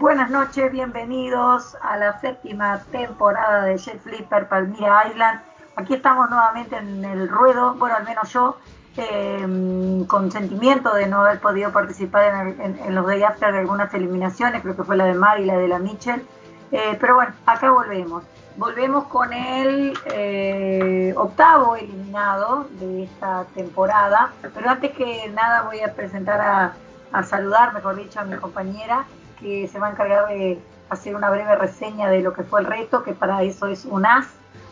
Buenas noches, bienvenidos a la séptima temporada de Jet Flipper Palmira Island. Aquí estamos nuevamente en el ruedo, bueno, al menos yo, eh, con sentimiento de no haber podido participar en, los day after de algunas eliminaciones, creo que fue la de Mar y la de la Mitchell. Eh, pero bueno, acá volvemos. Volvemos con el eh, octavo eliminado de esta temporada. Pero antes que nada voy a presentar a, a saludar, mejor dicho, a mi compañera que se va a encargar de hacer una breve reseña de lo que fue el reto, que para eso es un as.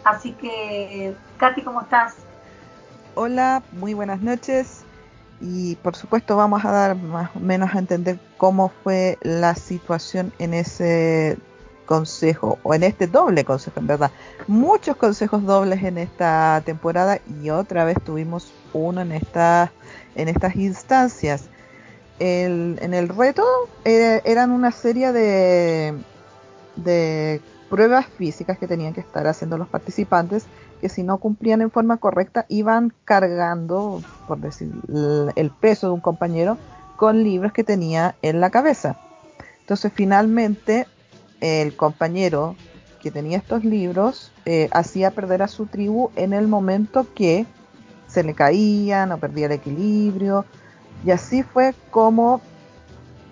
Así que, Katy, ¿cómo estás? Hola, muy buenas noches. Y por supuesto vamos a dar más o menos a entender cómo fue la situación en ese consejo, o en este doble consejo, en verdad. Muchos consejos dobles en esta temporada y otra vez tuvimos uno en, esta, en estas instancias en el reto eran una serie de, de pruebas físicas que tenían que estar haciendo los participantes que si no cumplían en forma correcta iban cargando, por decir, el peso de un compañero con libros que tenía en la cabeza. Entonces finalmente el compañero que tenía estos libros eh, hacía perder a su tribu en el momento que se le caían o perdía el equilibrio y así fue como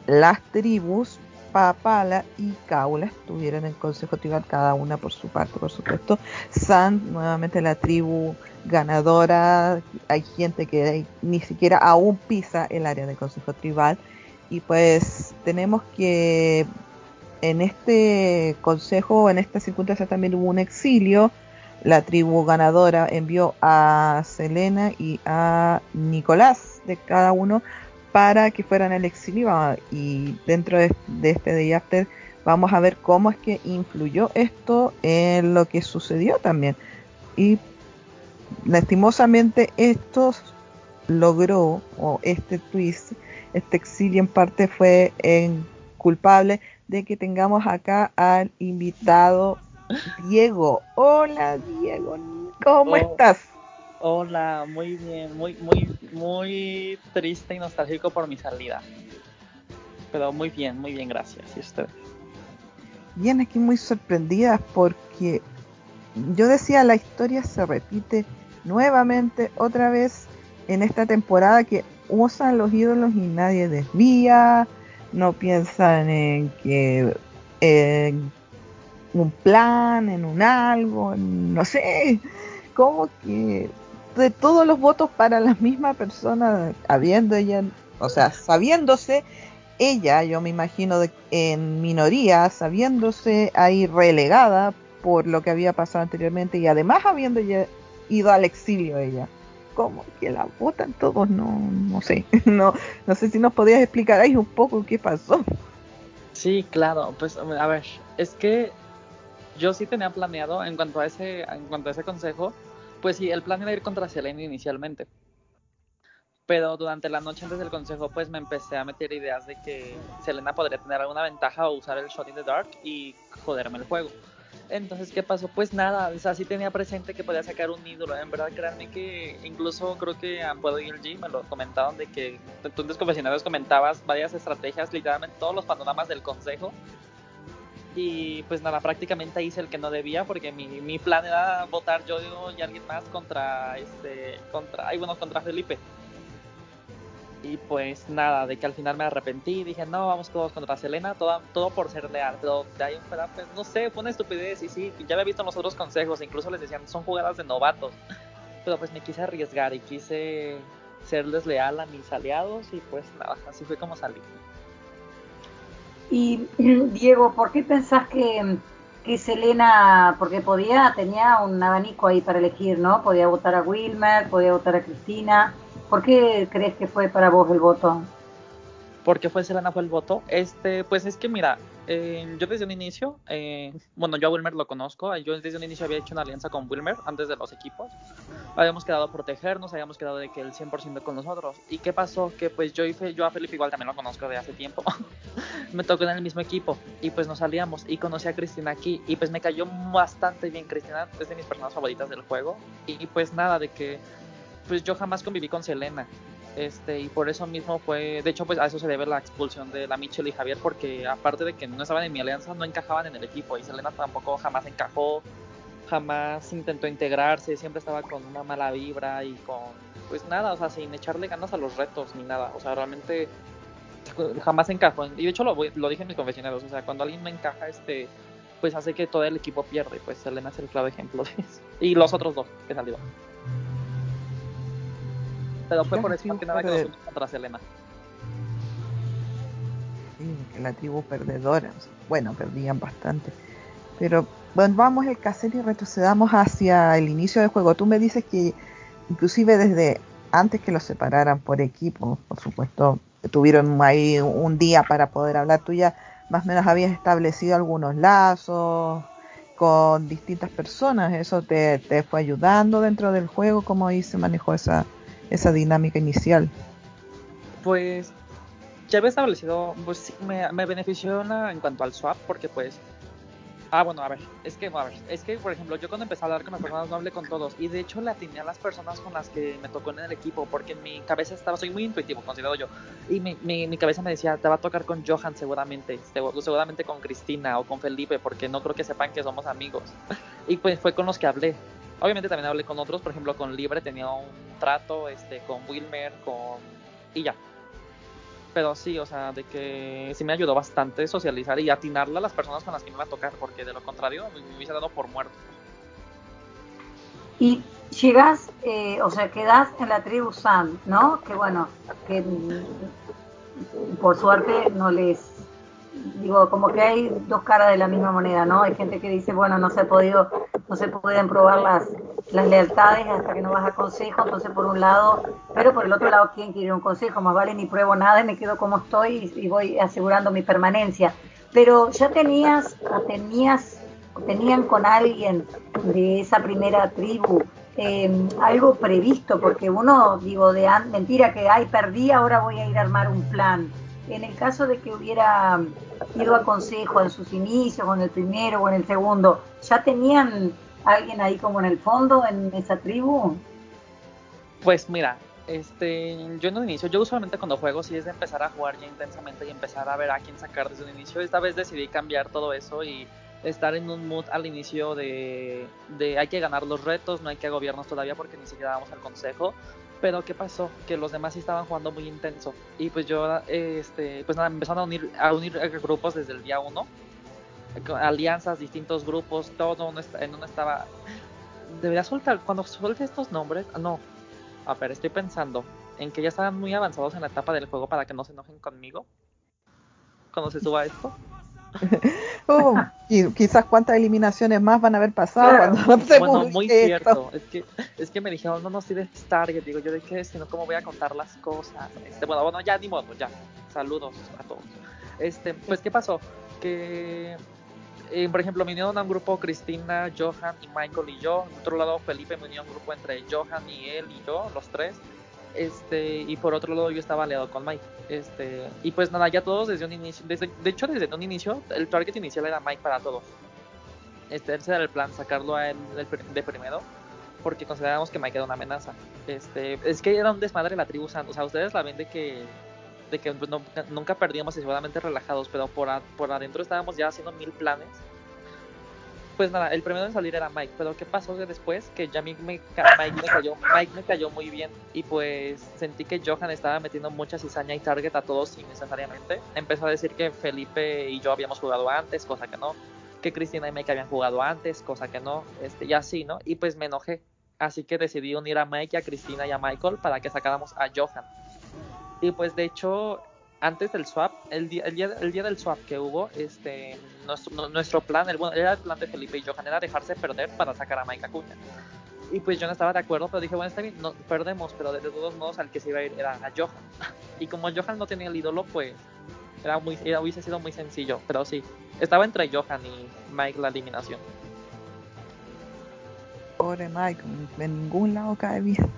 las tribus Papala y Kaula estuvieron en el Consejo Tribal, cada una por su parte, por supuesto. San, nuevamente la tribu ganadora. Hay gente que ni siquiera aún pisa el área del Consejo Tribal. Y pues tenemos que en este consejo, en esta circunstancia también hubo un exilio. La tribu ganadora envió a Selena y a Nicolás de cada uno para que fueran al exilio. Y dentro de, este Day After vamos a ver cómo es que influyó esto en lo que sucedió también. Y lastimosamente esto logró o este twist este exilio en parte fue en culpable de que tengamos acá al invitado Diego. Hola Diego, ¿cómo oh. estás? Hola, muy bien, muy, muy, muy triste y nostálgico por mi salida. Pero muy bien, muy bien, gracias. ¿Y usted? Bien, aquí muy sorprendida porque yo decía la historia se repite nuevamente otra vez en esta temporada que usan los ídolos y nadie desvía, no piensan en que en un plan, en un algo, no sé, como que de todos los votos para la misma persona, habiendo ella, o sea, sabiéndose ella, yo me imagino, de, en minoría, sabiéndose ahí relegada por lo que había pasado anteriormente y además habiendo ido al exilio ella. ¿Cómo que la votan todos? No, no sé. No, no sé si nos podías explicar ahí un poco qué pasó. Sí, claro. Pues a ver, es que yo sí tenía planeado en cuanto a ese, en cuanto a ese consejo, pues sí, el plan era ir contra Selena inicialmente. Pero durante la noche antes del consejo, pues me empecé a meter ideas de que Selena podría tener alguna ventaja o usar el Shot in the Dark y joderme el juego. Entonces, ¿qué pasó? Pues nada, o sea, sí tenía presente que podía sacar un ídolo. En verdad, créanme que incluso creo que Ampuedo y el G me lo comentaron de que tú en tus comentabas varias estrategias, literalmente todos los panoramas del consejo y pues nada, prácticamente hice el que no debía porque mi, mi plan era votar yo y alguien más contra este, contra, ay bueno, contra Felipe. Y pues nada, de que al final me arrepentí, dije, no, vamos todos contra Selena, todo, todo por ser leal, pero de ahí un pues no sé, fue una estupidez y sí, ya había visto los otros consejos, incluso les decían, son jugadas de novatos, pero pues me quise arriesgar y quise serles leal a mis aliados y pues nada, así fue como salí. Y Diego, ¿por qué pensás que, que Selena, porque podía, tenía un abanico ahí para elegir, ¿no? Podía votar a Wilmer, podía votar a Cristina. ¿Por qué crees que fue para vos el voto? porque fue Selena fue el voto. Este, pues es que mira, eh, yo desde un inicio, eh, bueno, yo a Wilmer lo conozco, yo desde un inicio había hecho una alianza con Wilmer antes de los equipos. Habíamos quedado a protegernos, habíamos quedado de que el 100% con nosotros. ¿Y qué pasó? Que pues yo, y a Felipe igual también lo conozco de hace tiempo. me tocó en el mismo equipo y pues nos salíamos y conocí a Cristina aquí y pues me cayó bastante bien Cristina, es de mis personas favoritas del juego. Y pues nada, de que pues yo jamás conviví con Selena Este, y por eso mismo fue, de hecho, pues a eso se debe la expulsión de la Michelle y Javier, porque aparte de que no estaban en mi alianza, no encajaban en el equipo. Y Selena tampoco jamás encajó, jamás intentó integrarse, siempre estaba con una mala vibra y con, pues nada, o sea, sin echarle ganas a los retos ni nada. O sea, realmente jamás encajó. Y de hecho lo, lo dije en mis confesionarios, o sea, cuando alguien no encaja, este, pues hace que todo el equipo pierde. Pues Selena es el claro ejemplo de eso. Y los otros dos que salieron. Pero fue por eso que nada que nos contra Selena. Sí, la tribu perdedora. Bueno, perdían bastante. Pero bueno, vamos el cassette y retrocedamos hacia el inicio del juego. Tú me dices que inclusive desde antes que los separaran por equipo, por supuesto, tuvieron ahí un día para poder hablar. Tú ya más o menos habías establecido algunos lazos con distintas personas. ¿Eso te, te fue ayudando dentro del juego? ¿Cómo ahí se manejó esa, esa dinámica inicial? Pues ya había establecido, pues me, me benefició en cuanto al swap, porque pues Ah, bueno, a ver, es que, a ver, es que, por ejemplo, yo cuando empecé a hablar con las personas no hablé con todos y de hecho le atiné a las personas con las que me tocó en el equipo porque en mi cabeza estaba, soy muy intuitivo, considero yo, y mi, mi, mi cabeza me decía, te va a tocar con Johan seguramente, seguramente con Cristina o con Felipe porque no creo que sepan que somos amigos. y pues fue con los que hablé. Obviamente también hablé con otros, por ejemplo, con Libre tenía un trato, este, con Wilmer, con... y ya, pero sí, o sea, de que sí me ayudó bastante socializar y atinarle a las personas con las que me iba a tocar, porque de lo contrario me hubiese dado por muerto. Y llegas, eh, o sea, quedas en la tribu Sam, ¿no? Que bueno, que por suerte no les digo, como que hay dos caras de la misma moneda, ¿no? Hay gente que dice, bueno, no se ha podido, no se pueden probar las, las lealtades hasta que no vas a consejo, entonces por un lado, pero por el otro lado, ¿quién quiere un consejo? Más vale ni pruebo nada y me quedo como estoy y, voy asegurando mi permanencia. Pero ya tenías, o tenías, o tenían con alguien de esa primera tribu eh, algo previsto, porque uno, digo, de mentira que, ay, perdí, ahora voy a ir a armar un plan en el caso de que hubiera ido a consejo en sus inicios, o en el primero o en el segundo, ¿ya tenían alguien ahí como en el fondo, en esa tribu? Pues mira, este, yo en un inicio, yo usualmente cuando juego sí es de empezar a jugar ya intensamente y empezar a ver a quién sacar desde un inicio. Esta vez decidí cambiar todo eso y estar en un mood al inicio de, de hay que ganar los retos, no hay que agobiarnos todavía porque ni siquiera vamos al consejo. Pero ¿qué pasó? Que los demás sí estaban jugando muy intenso. Y pues yo, este, pues nada, empezaron a unir, a unir grupos desde el día uno. Alianzas, distintos grupos, todo en uno estaba... Debería soltar, cuando suelte estos nombres, no. A ver, estoy pensando en que ya estaban muy avanzados en la etapa del juego para que no se enojen conmigo. Cuando se suba esto. Uh, y quizás cuántas eliminaciones más van a haber pasado bueno, muy cierto. Es que, es que me dijeron, no, no, si de Target. Digo, yo de qué, sino cómo voy a contar las cosas. Este, bueno, bueno, ya ni modo, ya. Saludos a todos. Este, pues, ¿qué pasó? Que, eh, por ejemplo, me unieron a un grupo Cristina, Johan y Michael y yo. En otro lado, Felipe me unió a un grupo entre Johan y él y yo, los tres. Este, y por otro lado yo estaba aliado con Mike. Este, y pues nada, ya todos desde un inicio, desde, de hecho desde un inicio, el target inicial era Mike para todos. Este, ese era el plan, sacarlo a él de primero, porque considerábamos que Mike era una amenaza. Este, es que era un desmadre la tribu, o sea, ustedes la ven de que de que nunca perdíamos y seguramente relajados, pero por, por adentro estábamos ya haciendo mil planes pues nada, el primero en salir era Mike, pero ¿qué pasó después? Que ya Mike me, Mike me, cayó, Mike me cayó muy bien y pues sentí que Johan estaba metiendo mucha cizaña y target a todos innecesariamente. Empezó a decir que Felipe y yo habíamos jugado antes, cosa que no, que Cristina y Mike habían jugado antes, cosa que no, este, y así, ¿no? Y pues me enojé, así que decidí unir a Mike, a Cristina y a Michael para que sacáramos a Johan. Y pues de hecho antes del swap, el día, el día, el día del swap que hubo, este, nuestro, nuestro plan, el, bueno, era el plan de Felipe y Johan, era dejarse perder para sacar a Mike Acuña. Y pues yo no estaba de acuerdo, pero dije, bueno, está bien, no, perdemos, pero de todos modos al que se iba a ir era a Johan. Y como Johan no tenía el ídolo, pues era muy, era, hubiese sido muy sencillo, pero sí, estaba entre Johan y Mike la eliminación. Pobre Mike, de ningún lado cae bien.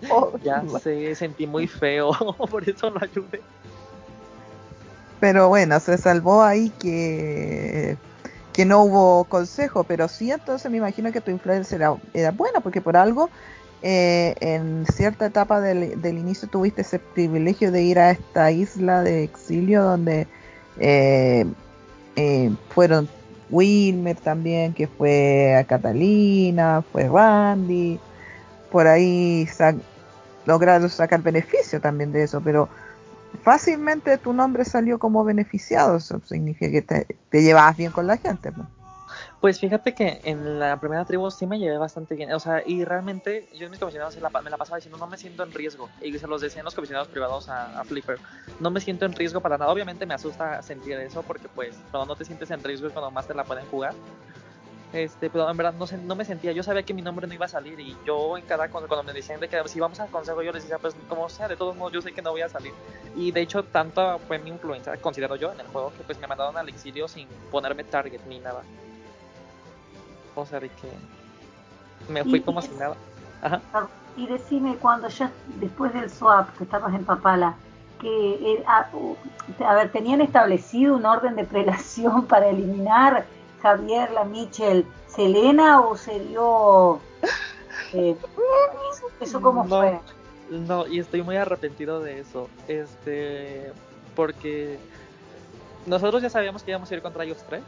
ya sé, sentí muy feo, por eso lo ayudé. Pero bueno, se salvó ahí que, que no hubo consejo, pero sí, entonces me imagino que tu influencia era, buena, porque por algo eh, en cierta etapa del, del, inicio tuviste ese privilegio de ir a esta isla de exilio donde eh, eh, fueron Wilmer también, que fue a Catalina, fue Randy, por ahí lograron sacar beneficio también de eso, pero fácilmente tu nombre salió como beneficiado, eso significa que te, te llevabas bien con la gente. ¿no? Pues fíjate que en la primera tribu sí me llevé bastante bien. O sea, y realmente yo en mis comisionados me la pasaba diciendo no me siento en riesgo. Y se los decía en los comisionados privados a, Flipper. No me siento en riesgo para nada. Obviamente me asusta sentir eso porque pues cuando no te sientes en riesgo es cuando más te la pueden jugar. Este, pero en verdad no, no me sentía, yo sabía que mi nombre no iba a salir y yo en cada cuando, me decían de que si vamos al consejo yo les decía pues como sea, de todos modos yo sé que no voy a salir y de hecho tanto fue mi influencia, considero yo en el juego que pues me mandaron al exilio sin ponerme target ni nada o sea, de que me fui como si nada. Ajá. Y decime cuando ya después del swap que estabas en Papala, que a, a, ver, tenían establecido un orden de prelación para eliminar Javier, la Michel, Selena o se dio eh, eso, cómo fue? No, y estoy muy arrepentido de eso. Este, porque nosotros ya sabíamos que íbamos a ir contra ellos tres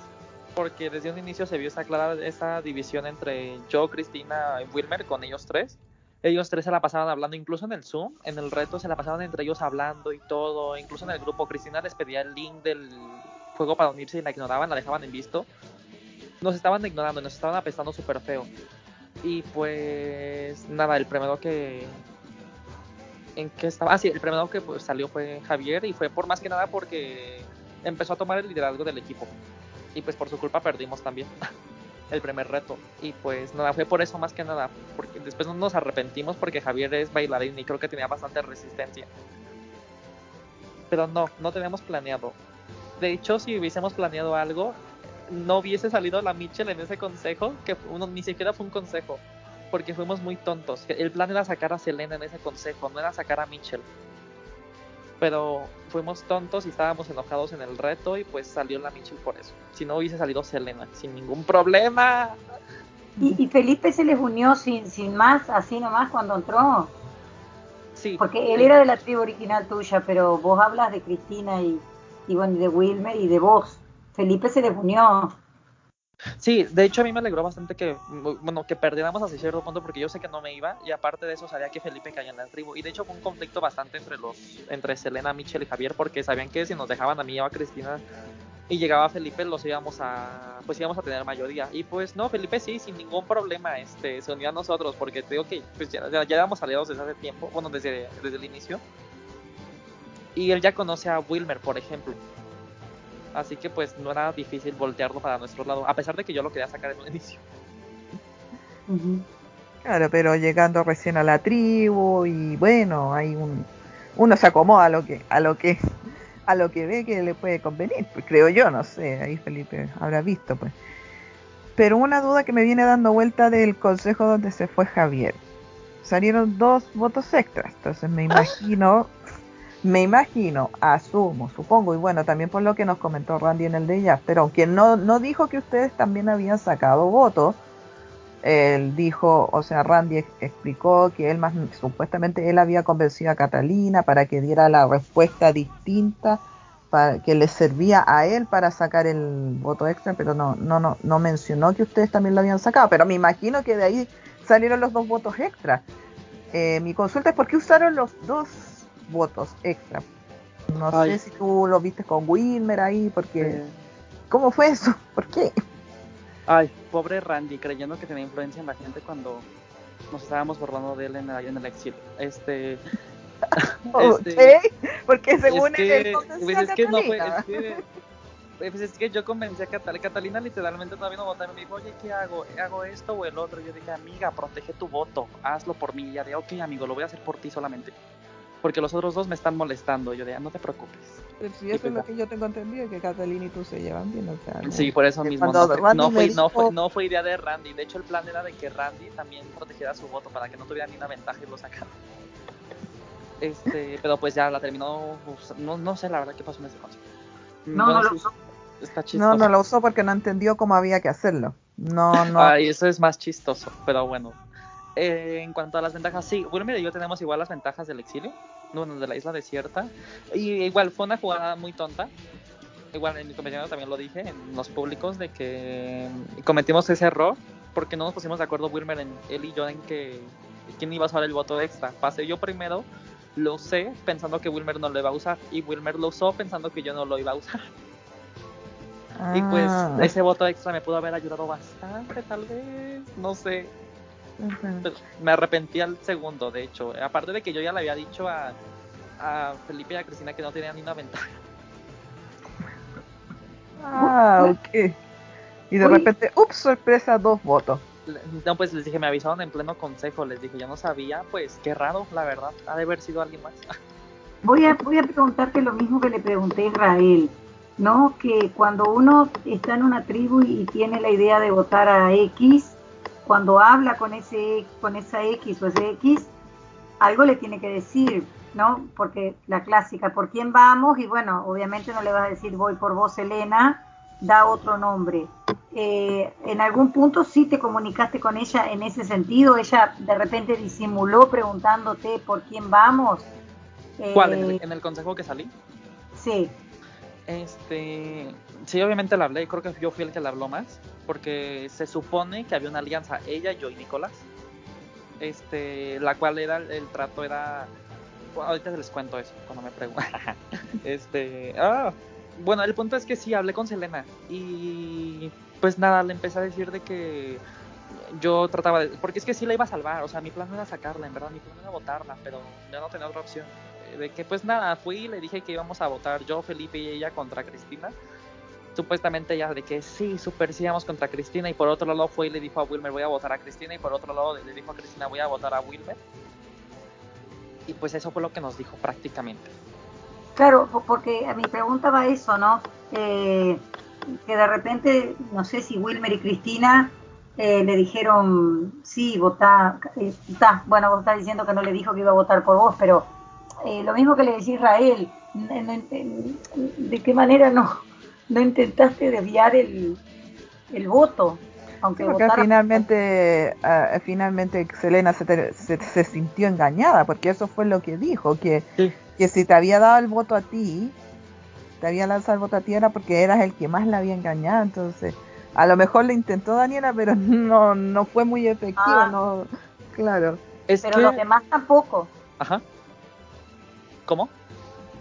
porque desde un inicio se vio esa clara esa división entre yo, Cristina y Wilmer con ellos tres. Ellos tres se la pasaban hablando, incluso en el Zoom, en el reto se la pasaban entre ellos hablando y todo. Incluso en el grupo, Cristina les pedía el link del juego para unirse y la ignoraban, la dejaban en visto. Nos estaban ignorando, nos estaban apestando súper feo. Y pues nada, el primero que... ¿En qué estaba? Ah, sí, el primero que pues, salió fue Javier y fue por más que nada porque empezó a tomar el liderazgo del equipo y pues por su culpa perdimos también el primer reto. Y pues nada, fue por eso más que nada, porque después no nos arrepentimos porque Javier es bailarín y creo que tenía bastante resistencia. Pero no, no teníamos planeado. De hecho, si hubiésemos planeado algo, no hubiese salido la Mitchell en ese consejo, que uno, ni siquiera fue un consejo, porque fuimos muy tontos. El plan era sacar a Selena en ese consejo, no era sacar a Mitchell pero fuimos tontos y estábamos enojados en el reto y pues salió la Mitchell por eso. Si no hubiese salido Selena, sin ningún problema. ¿Y, Felipe se les unió sin, sin más, así nomás cuando entró? Sí. Porque él era de la tribu original tuya, pero vos hablas de Cristina y, y bueno, de Wilmer y de vos. Felipe se les unió. Sí, de hecho a mí me alegró bastante que, bueno, que perdiéramos hasta cierto punto porque yo sé que no me iba y aparte de eso sabía que Felipe caía en la tribu. Y de hecho fue un conflicto bastante entre los, entre Selena, Michelle y Javier porque sabían que si nos dejaban a mí y a Cristina y llegaba Felipe los íbamos a, pues íbamos a tener mayoría y pues no, Felipe sí, sin ningún problema, este, se unió a nosotros porque te digo que pues ya, ya, ya éramos aliados desde hace tiempo, bueno, desde, desde el inicio. Y él ya conoce a Wilmer, por ejemplo Así que pues no era difícil voltearlo para nuestro lado, a pesar de que yo lo quería sacar en un inicio. Claro, pero llegando recién a la tribu y bueno, hay un uno se acomoda a lo que a lo que a lo que ve que le puede convenir, pues creo yo, no sé, ahí Felipe habrá visto pues. Pero una duda que me viene dando vuelta del consejo donde se fue Javier. Salieron dos votos extras, entonces me imagino me imagino, asumo, supongo, y bueno, también por lo que nos comentó Randy en el de ella, pero aunque no, no dijo que ustedes también habían sacado votos, él dijo, o sea, Randy explicó que él más, supuestamente él había convencido a Catalina para que diera la respuesta distinta para, que le servía a él para sacar el voto extra, pero no, no, no, no mencionó que ustedes también lo habían sacado, pero me imagino que de ahí salieron los dos votos extra. Eh, mi consulta es por qué usaron los dos votos extra. No sé si tú lo viste con Wilmer ahí, porque... ¿Cómo fue eso? ¿Por qué? Ay, pobre Randy, creyendo que tenía influencia en la gente cuando nos estábamos borrando de él en el, en el exilio. Este... este porque según él, es que no fue, es que, pues es que yo convencí a Catalina, Catalina literalmente todavía no votó y me dijo, oye, ¿qué hago? ¿Hago esto o el otro? yo dije, amiga, protege tu voto, hazlo por mí. Y ya de, ok, amigo, lo voy a hacer por ti solamente porque los otros dos me están molestando. Yo de, ah, no te preocupes. Sí, eso es lo que yo tengo entendido, que Catalina y tú se llevan bien. O sea, sí, por eso mismo. No fue, no, fue, no, fue, no, fue, idea de Randy. De hecho, el plan era de que Randy también protegiera su voto para que no tuviera ni una ventaja y lo sacara. Este, pero pues ya la terminó. No, no sé la verdad qué pasó en ese caso. No, no, lo usó. Está chistoso. No, no lo usó porque no entendió cómo había que hacerlo. No, no. Ay, eso es más chistoso, pero bueno. Eh, en cuanto a las ventajas, sí, Wilmer y yo tenemos igual las ventajas del exilio, bueno, de la isla desierta. Y igual fue una jugada muy tonta. Igual en mi compañero también lo dije en los públicos de que cometimos ese error porque no nos pusimos de acuerdo Wilmer, en, él y yo, en que quién iba a usar el voto extra. Pasé yo primero, lo usé pensando que Wilmer no lo iba a usar y Wilmer lo usó pensando que yo no lo iba a usar. Y pues Ah. ese voto extra me pudo haber ayudado bastante, tal vez, no sé. Pero me arrepentí al segundo, de hecho. Aparte de que yo ya le había dicho a, a Felipe y a Cristina que no tenían ni una ventaja. Ah, ok. Y de Uy. repente, ups, sorpresa, dos votos. No, pues les dije, me avisaron en pleno consejo, les dije, yo no sabía, pues qué raro, la verdad, ha de haber sido alguien más. Voy a, voy a preguntarte lo mismo que le pregunté a Israel, ¿no? Que cuando uno está en una tribu y tiene la idea de votar a X, cuando habla con ese con esa X o ese X, algo le tiene que decir, ¿no? Porque la clásica, ¿por quién vamos? Y bueno, obviamente no le vas a decir voy por vos, Elena, da otro nombre. Eh, en algún punto sí te comunicaste con ella en ese sentido, ella de repente disimuló preguntándote por quién vamos. ¿Cuál? ¿En Eh, el, en el consejo que salí? Sí, Este, sí, obviamente la hablé, creo que yo fui el que la habló más, porque se supone que había una alianza, ella, yo y Nicolás, este, la cual era, el trato era, bueno, ahorita les cuento eso, cuando me preguntan, este, ah, bueno, el punto es que sí, hablé con Selena, y pues nada, le empecé a decir de que yo trataba de, porque es que sí la iba a salvar, o sea, mi plan no era sacarla, en verdad, mi plan era votarla, pero yo no tenía otra opción. De que pues nada, fui y le dije que íbamos a votar yo, Felipe y ella contra Cristina. Supuestamente ella de que sí, super contra Cristina y por otro lado fue y le dijo a Wilmer voy a votar a Cristina y por otro lado le dijo a Cristina voy a votar a Wilmer. Y pues eso fue lo que nos dijo prácticamente. claro, po- porque a mi pregunta va eso, ¿no? Eh, que de repente, no sé si Wilmer y Cristina eh, le dijeron, sí, votá, eh, bueno, vos estás diciendo que no le dijo que iba a votar por vos, pero eh, lo mismo que le decía Israel, ¿de qué manera no, no intentaste desviar el, el voto? Aunque Porque votara- finalmente, ah, finalmente Selena se, te- se, se sintió engañada, porque eso fue lo que dijo, que, Sí. que si te había dado el voto a ti, te había lanzado el voto a ti era porque eras el que más la había engañado, entonces a lo mejor le intentó Daniela, pero no, no fue muy efectivo, Ah. no, claro. Es pero que... los demás tampoco. Ajá. ¿Cómo?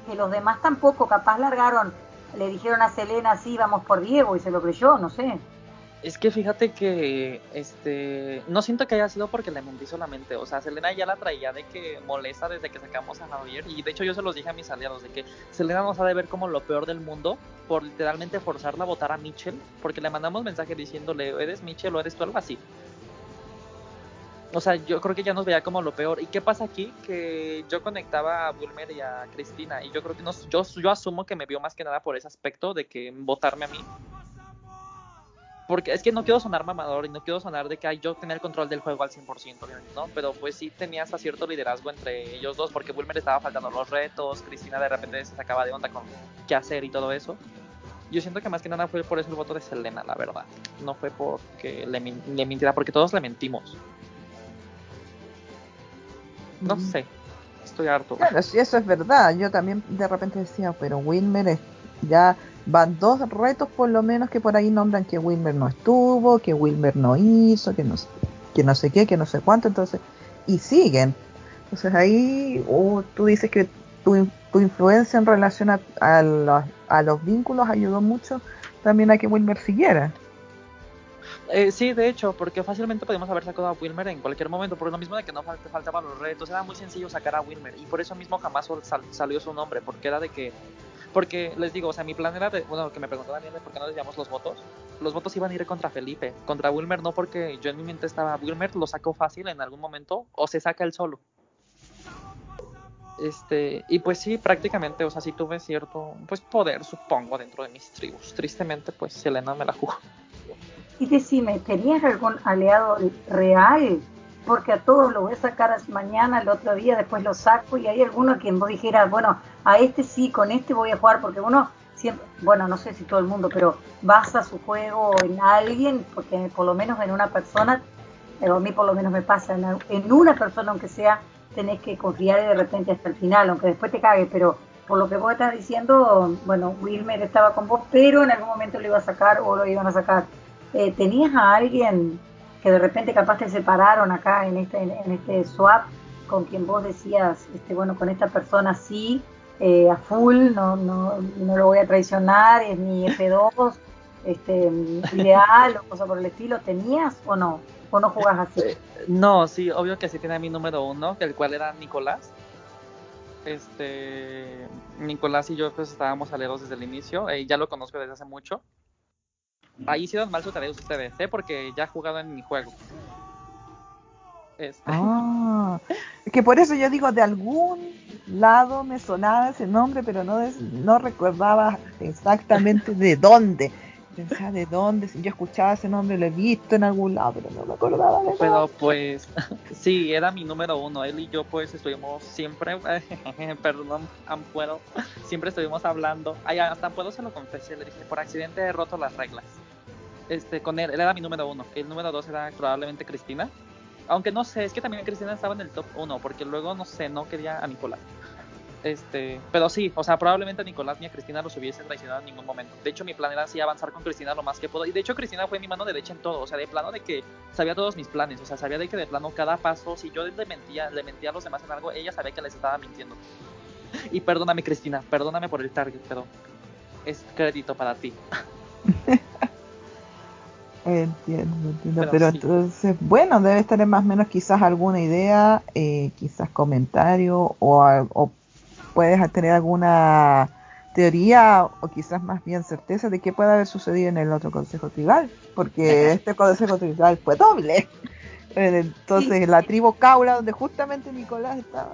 que los demás tampoco, capaz largaron, le dijeron a Selena, sí, vamos por Diego y se lo creyó, no sé. Es que fíjate que este no siento que haya sido porque le mentí solamente, o sea, Selena ya la traía de que molesta desde que sacamos a Javier y de hecho yo se los dije a mis aliados de que Selena nos ha de ver como lo peor del mundo por literalmente forzarla a votar a Mitchell, porque le mandamos mensaje diciéndole, "¿Eres Mitchell o eres tú algo así?" O sea, yo creo que ya nos veía como lo peor. ¿Y qué pasa aquí? Que yo conectaba a Wilmer y a Cristina y yo creo que nos, yo, yo asumo que me vio más que nada por ese aspecto de que votarme a mí porque es que no quiero sonar mamador y no quiero sonar de que ay, yo tenía el control del juego al 100%, obviamente, ¿no? Pero pues sí tenía hasta cierto liderazgo entre ellos dos, porque Wilmer estaba faltando los retos, Cristina de repente se sacaba de onda con qué hacer y todo eso. Yo siento que más que nada fue por eso el voto de Selena, la verdad. No fue porque le, le mintiera, porque todos le mentimos. No sé, estoy harto. Claro, sí, eso es verdad. Yo también de repente decía, pero Wilmer es- ya van dos retos por lo menos que por ahí nombran que Wilmer no estuvo, que Wilmer no hizo, que no, sé- que no sé qué, que no sé cuánto, entonces, y siguen. Entonces ahí oh, tú dices que tu, tu influencia en relación a, a los, a los vínculos ayudó mucho también a que Wilmer siguiera. Eh, sí, de hecho, porque fácilmente podíamos haber sacado a Wilmer en cualquier momento, por lo mismo de que no fal- faltaban los retos, era muy sencillo sacar a Wilmer y por eso mismo jamás sal- salió su nombre, porque era de que, porque les digo, o sea, mi plan era de, bueno, que me preguntó Daniel por qué no decíamos los votos, los votos iban a ir contra Felipe, contra Wilmer no, porque yo en mi mente estaba, Wilmer lo sacó fácil en algún momento o se saca él solo. Este, y pues sí, prácticamente, o sea, sí tuve cierto, pues poder, supongo, dentro de mis tribus. Tristemente, pues Selena me la jugó. Y decime, ¿tenías algún aliado real? Porque a todos lo voy a sacar mañana, el otro día, después lo saco y hay alguno a quien vos dijeras, bueno, a este sí, con este voy a jugar, porque uno siempre, bueno, no sé si todo el mundo, pero basa su juego en alguien, porque por lo menos en una persona Pero a mí por lo menos me pasa, en, una persona aunque sea, tenés que confiar de repente hasta el final, aunque después te cague, pero por lo que vos estás diciendo, bueno, Wilmer estaba con vos, pero en algún momento lo iba a sacar o lo iban a sacar. Eh, ¿Tenías a alguien que de repente capaz te separaron acá en este, en, este swap con quien vos decías, este, bueno, con esta persona sí, eh, a full, no, no, no lo voy a traicionar, es mi F2, este, ideal o cosa por el estilo, ¿tenías o no? ¿O no jugás así? Eh, no, sí, obvio que sí tiene mi número uno, el cual era Nicolás. Este, Nicolás y yo pues estábamos aleros desde el inicio, y ya lo conozco desde hace mucho. Ahí hicieron mal su tarea ustedes, ¿eh? Porque ya en mi juego. Este. Ah, que por eso yo digo, de algún lado me sonaba ese nombre, pero no, no recordaba exactamente de dónde pensaba de dónde, si yo escuchaba ese nombre, lo he visto en algún lado, pero no me acordaba de Pero pues, sí, era mi número uno. Él y yo pues estuvimos siempre, perdón, Ampuero, siempre estuvimos hablando. Ay, hasta Ampuero se lo confesé, le dije, por accidente he roto las reglas. Este, con él, él era mi número uno. El número dos era probablemente Cristina. Aunque no sé, es que también Cristina estaba en el top uno, porque luego, no sé, no quería a Nicolás. Este, pero sí, o sea, probablemente Nicolás ni a Cristina los hubiese traicionado en ningún momento. De hecho, mi plan era así avanzar con Cristina lo más que puedo. Y de hecho, Cristina fue mi mano derecha en todo. O sea, de plano de que sabía todos mis planes. O sea, sabía de que de plano cada paso, si yo le mentía, le mentía a los demás en algo, ella sabía que les estaba mintiendo. Y perdóname, Cristina, perdóname por el target, pero es crédito para ti. entiendo, entiendo. Pero, entonces, bueno, debe tener más o menos quizás alguna idea, eh, quizás comentario o, o puedes tener alguna teoría o quizás más bien certeza de qué puede haber sucedido en el otro consejo tribal, porque este consejo tribal fue doble. Eh, entonces, la tribu Caula, donde justamente Nicolás estaba,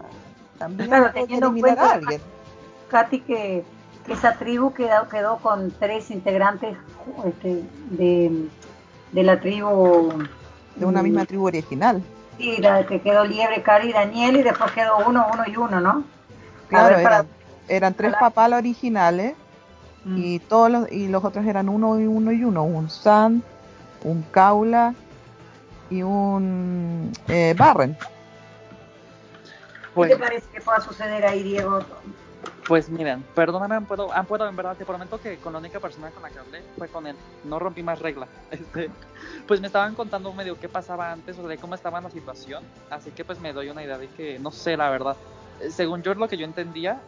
también claro, teniendo en cuenta, a alguien. Katy, que, esa tribu quedó, quedó con tres integrantes este, de, de la tribu. De una misma tribu original. Sí, la que quedó Liebre, Cari y Daniel, y después quedó uno, uno y uno, ¿no? Claro, eran, tres papalas originales mm. y todos los, y los otros eran uno y uno y uno, un San, un Caula y un eh, Barren. ¿Qué te parece que pueda suceder ahí, Diego? Pues miren, perdóname, han puedo, en verdad, te prometo que con la única persona con la que hablé fue con él. No rompí más reglas. Este, pues me estaban contando medio qué pasaba antes, o de cómo estaba la situación. Así que pues me doy una idea de que no sé, la verdad según yo lo que yo entendía,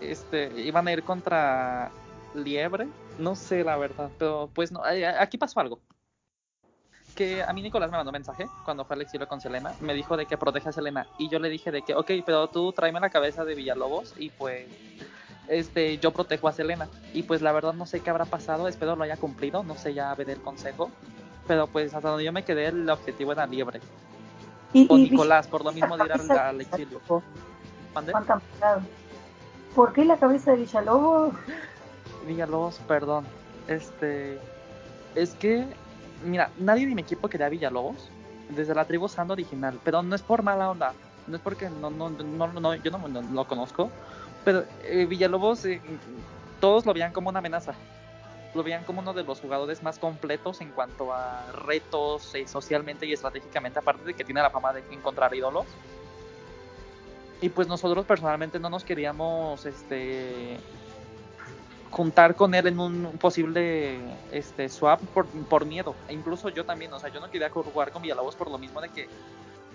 este, iban a ir contra Liebre, no sé la verdad, pero pues no, aquí pasó algo. Que a mí Nicolás me mandó un mensaje cuando fue al exilio con Selena, me dijo de que protege a Selena y yo le dije de que, ok, pero tú tráeme la cabeza de Villalobos y pues este, yo protejo a Selena. Y pues la verdad no sé qué habrá pasado, espero lo haya cumplido, no sé ya ver el consejo, pero pues hasta donde yo me quedé el objetivo era Liebre. Y, o Nicolás, por lo mismo de ir al exilio. ¿Por qué la cabeza de Villalobos? Villalobos, perdón. Este. Es que. Mira, nadie de mi equipo quería Villalobos. Desde la tribu Sand original. Pero no es por mala onda. No es porque no, no, no, no yo no, lo conozco. Pero eh, Villalobos, eh, todos lo veían como una amenaza. Lo veían como uno de los jugadores más completos en cuanto a retos eh, socialmente y estratégicamente. Aparte de que tiene la fama de encontrar ídolos y pues nosotros personalmente no nos queríamos este juntar con él en un posible este swap por, por miedo. E incluso yo también, o sea, yo no quería jugar con Villalobos por lo mismo de que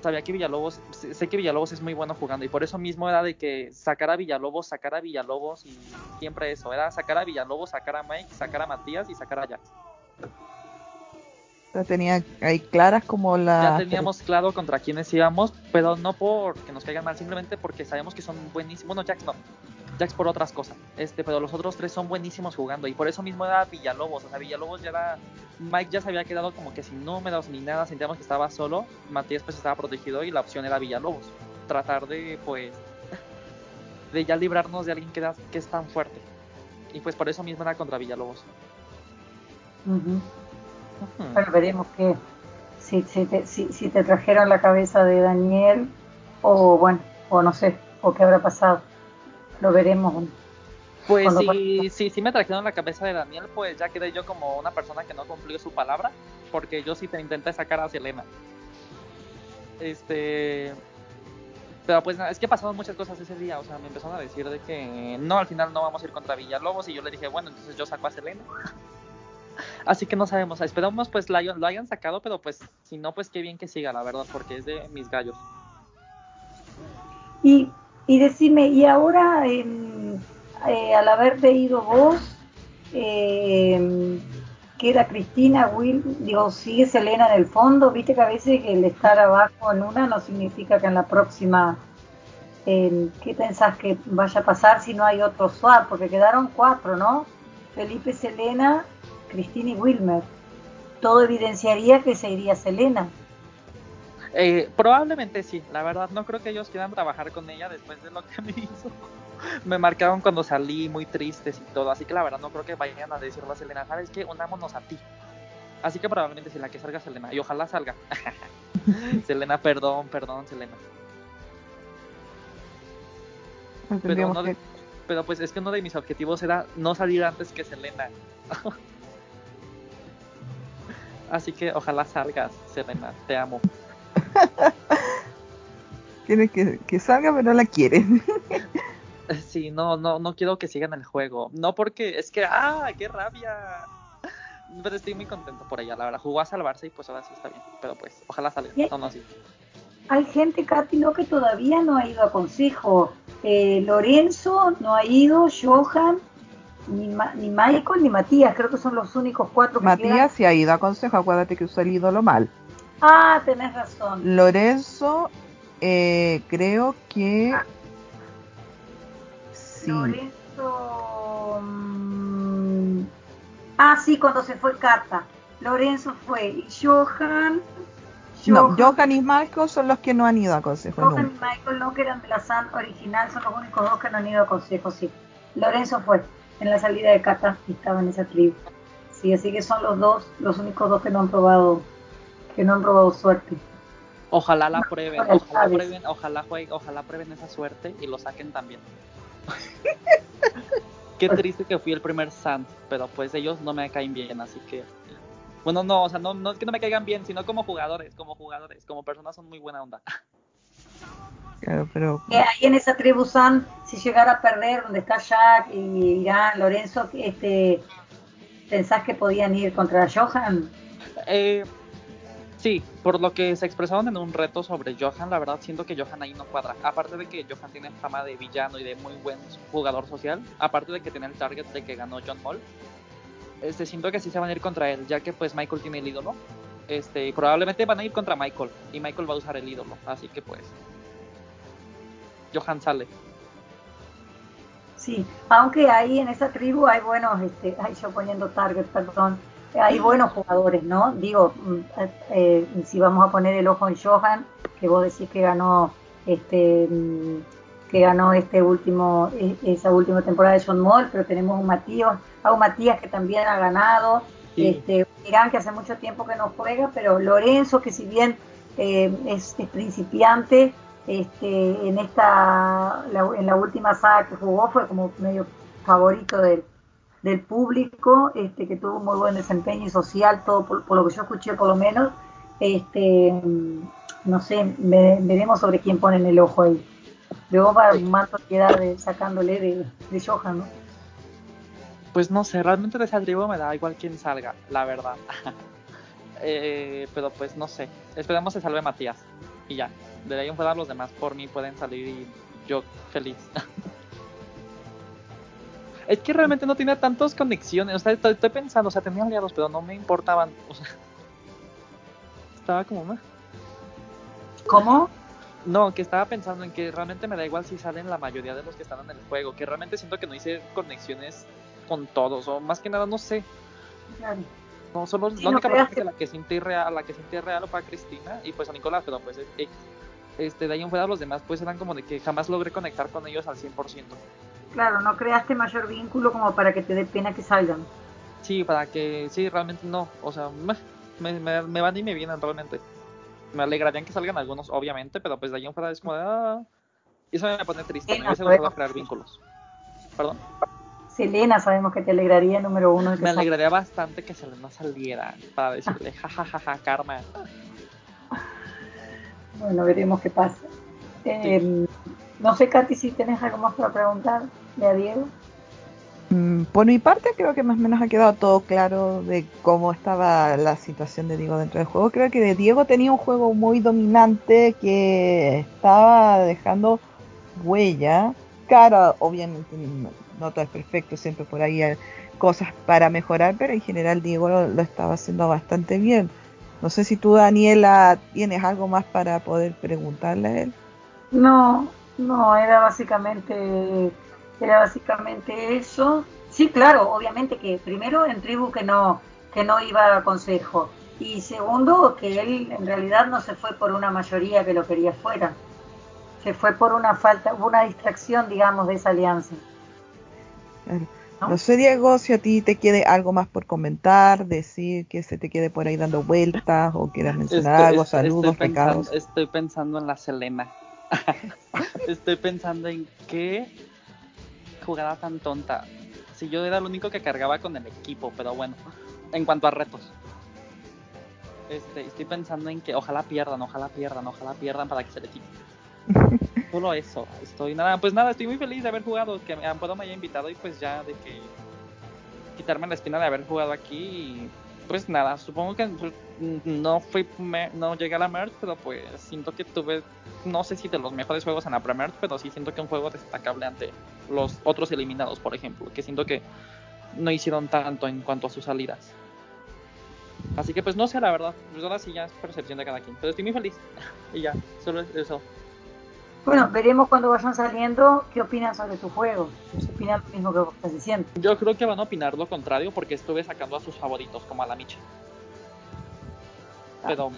sabía que Villalobos, sé que Villalobos es muy bueno jugando y por eso mismo era de que sacar a Villalobos, sacar a Villalobos y siempre eso, era sacar a Villalobos, sacar a Mike, sacar a Matías y sacar a Jax tenía ahí claras como la... Ya teníamos claro contra quiénes íbamos, pero no porque nos caigan mal, simplemente porque sabemos que son buenísimos. Bueno, Jax no. Jax por otras cosas. Este, pero los otros tres son buenísimos jugando. Y por eso mismo era Villalobos. O sea, Villalobos ya era. Mike ya se había quedado como que sin números ni nada. Sentíamos que estaba solo. Matías pues estaba protegido y la opción era Villalobos. Tratar de pues. de ya librarnos de alguien que, que es tan fuerte. Y pues por eso mismo era contra Villalobos. Bueno, veremos que si, si, te, si, te trajeron la cabeza de Daniel o bueno, o no sé, o qué habrá pasado. Lo veremos. Pues si, si, si me trajeron la cabeza de Daniel, pues ya quedé yo como una persona que no cumplió su palabra, porque yo sí te intenté sacar a Selena. Este. Pero pues es que pasaron muchas cosas ese día, o sea, me empezaron a decir de que no, al final no vamos a ir contra Villalobos y yo le dije, bueno, entonces yo saco a Selena. Así que no sabemos, esperamos pues lo hayan sacado, pero pues si no, pues qué bien que siga, la verdad, porque es de mis gallos. Y, y decime, y ahora eh, al haber ido vos, eh, queda Cristina, Will, digo, sigue Selena en el fondo, viste que a veces el estar abajo en una no significa que en la próxima, eh, ¿qué pensás que vaya a pasar si no hay otro swap? Porque quedaron cuatro, ¿no? Felipe, Selena, Cristina y Wilmer. Todo evidenciaría que se iría Selena. Eh, probablemente sí, la verdad no creo que ellos quieran trabajar con ella después de lo que me hizo me marcaron cuando salí muy tristes y todo, así que la verdad no creo que vayan a decirle a Selena, ¿sabes qué? Unámonos a ti. Así que probablemente si la que salga Selena, y ojalá salga. Selena, perdón, perdón, Selena. Pero, pero pues es que uno de mis objetivos era no salir antes que Selena. Así que ojalá salgas, Selena, te amo. Tiene que, que salga, pero no la quieren. Sí, no, no, no quiero que sigan el juego. No porque es que, ¡ah! ¡Qué rabia! Pero estoy muy contento por ella, la verdad. Jugó a salvarse y pues ahora sí está bien. Pero pues, ojalá salga. No, no, sí. Hay gente, Katy, no que todavía no ha ido a consejo. Eh, Lorenzo no ha ido, Johan, ni, ni, Michael, ni Matías. Creo que son los únicos cuatro que Matías sí ha ido a consejo, acuérdate que usó el ídolo mal. Ah, tenés razón. Lorenzo, eh, creo que... Ah Lorenzo. Mm, ah, sí, cuando se fue Cata. Lorenzo fue. Y Johan. no, Johan y Michael son los que no han ido a consejo. Johan y Michael no, que eran de la SAN original, son los únicos dos que no han ido a consejo, sí. Lorenzo fue en la salida de Cata y estaba en esa tribu. Sí, así que son los dos, los únicos dos que no han probado, que no han probado suerte. Ojalá la prueben, ojalá prueben, ojalá jueguen, ojalá prueben esa suerte y lo saquen también. Qué triste que fui el primer Sant, pero pues ellos no me caen bien, así que. Bueno, no, o sea, no, no es que no me caigan bien, sino como jugadores, como jugadores, como personas son muy buena onda. Claro, pero. ahí en esa tribu San, si llegara a perder, donde está Jack y Irán, Lorenzo, este, ¿pensás que podían ir contra Johan? Eh, Sí, por lo que se expresaron en un reto sobre Johan, la verdad siento que Johan ahí no cuadra. Aparte de que Johan tiene fama de villano y de muy buen jugador social, aparte de que tiene el target de que ganó John Moll, este, siento que sí se van a ir contra él, ya que pues Michael tiene el ídolo. Este, probablemente van a ir contra Michael y Michael va a usar el ídolo, así que pues Johan sale. Sí, aunque ahí en esa tribu hay buenos, este, ay, yo poniendo target, perdón, hay buenos jugadores, ¿no? Digo, mm, eh, eh, si vamos a poner el ojo en Johan, que vos decís que ganó este mm, que ganó este último e, esa última temporada de John Moll, pero tenemos un Matías, a un Matías que también ha ganado, este Irán que hace mucho tiempo que no juega, pero Lorenzo que si bien eh, es, principiante, este en esta en la última saga que jugó fue como medio favorito del del público, este, que tuvo muy buen desempeño social, todo por, lo que yo escuché por lo menos. Este, no sé, veremos sobre quién ponen el ojo ahí. Luego va un manto quedar de, sacándole de, de Johan, ¿no? Pues no sé, realmente de esa tribu me da igual quién salga, la verdad. eh, pero pues no sé, esperemos que salve Matías. Y ya, de ahí en fuera los demás por mí pueden salir y yo feliz. Es que realmente no tiene tantas conexiones. O sea, estoy, pensando, o sea, tenía aliados, pero no me importaban. O sea, estaba como ¿Cómo? No, que estaba pensando en que realmente me da igual si salen la mayoría de los que están en el juego. Que realmente siento que no hice conexiones con todos. O más que nada, no sé. No, solo la única persona que... la que sentí real, la que sentí real fue a Cristina y pues a Nicolás, pero pues este, de ahí en fuera los demás pues eran como de que jamás logré conectar con ellos al 100%. Claro, no creaste mayor vínculo como para que te dé pena que salgan. Sí, para que, sí, realmente no, o sea, me, me, van y me vienen realmente. Me alegrarían que salgan algunos, obviamente, pero pues de ahí en fuera es como de, ah, eso me pone triste, me gustado crear vínculos. ¿Perdón? Selena sabemos que te alegraría número uno. me alegraría bastante que Selena saliera para decirle jajajaja, ja, ja, karma. Bueno, veremos qué pasa. Eh, no sé, Katy, si tenés algo más para preguntarle a Diego. Mm, por mi parte, creo que más o menos ha quedado todo claro de cómo estaba la situación de Diego dentro del juego. Creo que Diego tenía un juego muy dominante que estaba dejando huella. Cara, obviamente, no, todo es perfecto, siempre por ahí hay cosas para mejorar, pero en general Diego lo, estaba haciendo bastante bien. No sé si tú, Daniela, tienes algo más para poder preguntarle a él. No, no, era básicamente era básicamente eso. Sí, claro, obviamente que primero en tribu que no, que no iba a consejo. Y segundo, que él en realidad no se fue por una mayoría que lo quería fuera. Se fue por una falta, una distracción, digamos, de esa alianza. ¿No? sé, Diego, si a ti te quede algo más por comentar, decir que se te quede por ahí dando vueltas o quieras mencionar algo, saludos, estoy pensando, Estoy pensando en la Selena. estoy pensando en qué jugada tan tonta. Si yo era el único que cargaba con el equipo, pero bueno, en cuanto a retos. Este, estoy pensando en que ojalá pierdan, ojalá pierdan, ojalá pierdan para que se le quite. Solo eso. Estoy nada, pues nada, estoy muy feliz de haber jugado, que me, puedo me haya invitado y pues ya de que quitarme la espina de haber jugado aquí y pues nada, supongo que pues, no fui no llegué a la merge, pero pues siento que tuve no sé si de los mejores juegos en la Premier, pero sí siento que un juego destacable ante los otros eliminados, por ejemplo, que siento que no hicieron tanto en cuanto a sus salidas. Así que pues no sé la verdad, pues ahora sí ya es percepción de cada quien, pero estoy muy feliz y ya, solo eso. Bueno, veremos cuando vayan saliendo qué opinan sobre tu juego. Si opinan lo mismo que vos estás diciendo. Yo creo que van a opinar lo contrario porque estuve sacando a sus favoritos, como a la Micha. Ah. Pero.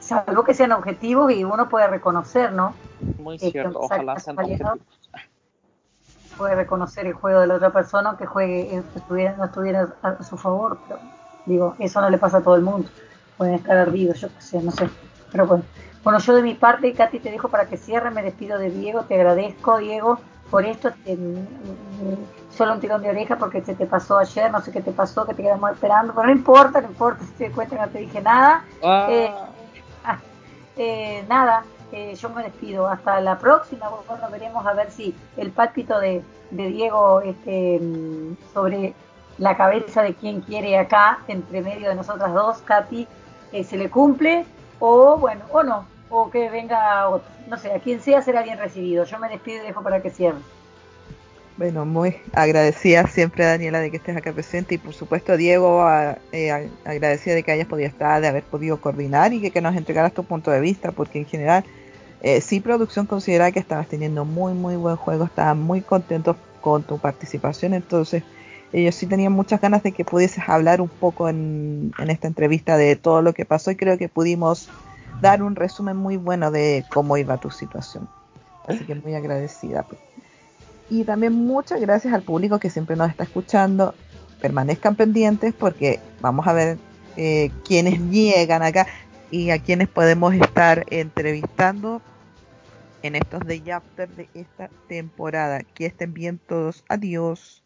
Salvo que sean objetivos y uno puede reconocer, ¿no? Muy este, cierto, ojalá sean objetivos. Puede reconocer el juego de la otra persona aunque juegue, eh, estuviera, no estuviera a su favor, pero digo, eso no le pasa a todo el mundo. Pueden estar ardidos, yo qué sé, no sé. Pero bueno. Bueno, yo de mi parte, Katy, te dejo para que cierre, me despido de Diego, te agradezco, Diego, por esto, solo un tirón de oreja porque se te pasó ayer, no sé qué te pasó, que te quedamos esperando, pero no importa, no importa, si te cuenta no te dije nada. Ah. Eh, ah, eh, nada, eh, yo me despido, hasta la próxima, bueno, veremos a ver si el pálpito de, de Diego este, sobre la cabeza de quien quiere acá, entre medio de nosotras dos, Katy, se le cumple o bueno, o no, o que venga otro. No sé, a quien sea será bien recibido. Yo me despido y dejo para que cierre. Bueno, muy agradecida siempre Daniela de que estés acá presente y por supuesto Diego eh, agradecida de que hayas podido estar, de haber podido coordinar y que, nos entregaras tu punto de vista porque en general eh, sí producción considera que estabas teniendo muy muy buen juego, estaban muy contentos con tu participación, entonces ellos sí tenían muchas ganas de que pudieses hablar un poco en, esta entrevista de todo lo que pasó y creo que pudimos dar un resumen muy bueno de cómo iba tu situación. Así que muy agradecida. Pues. Y también muchas gracias al público que siempre nos está escuchando. Permanezcan pendientes porque vamos a ver eh, quiénes llegan acá y a quienes podemos estar entrevistando en estos de After de esta temporada. Que estén bien todos. Adiós.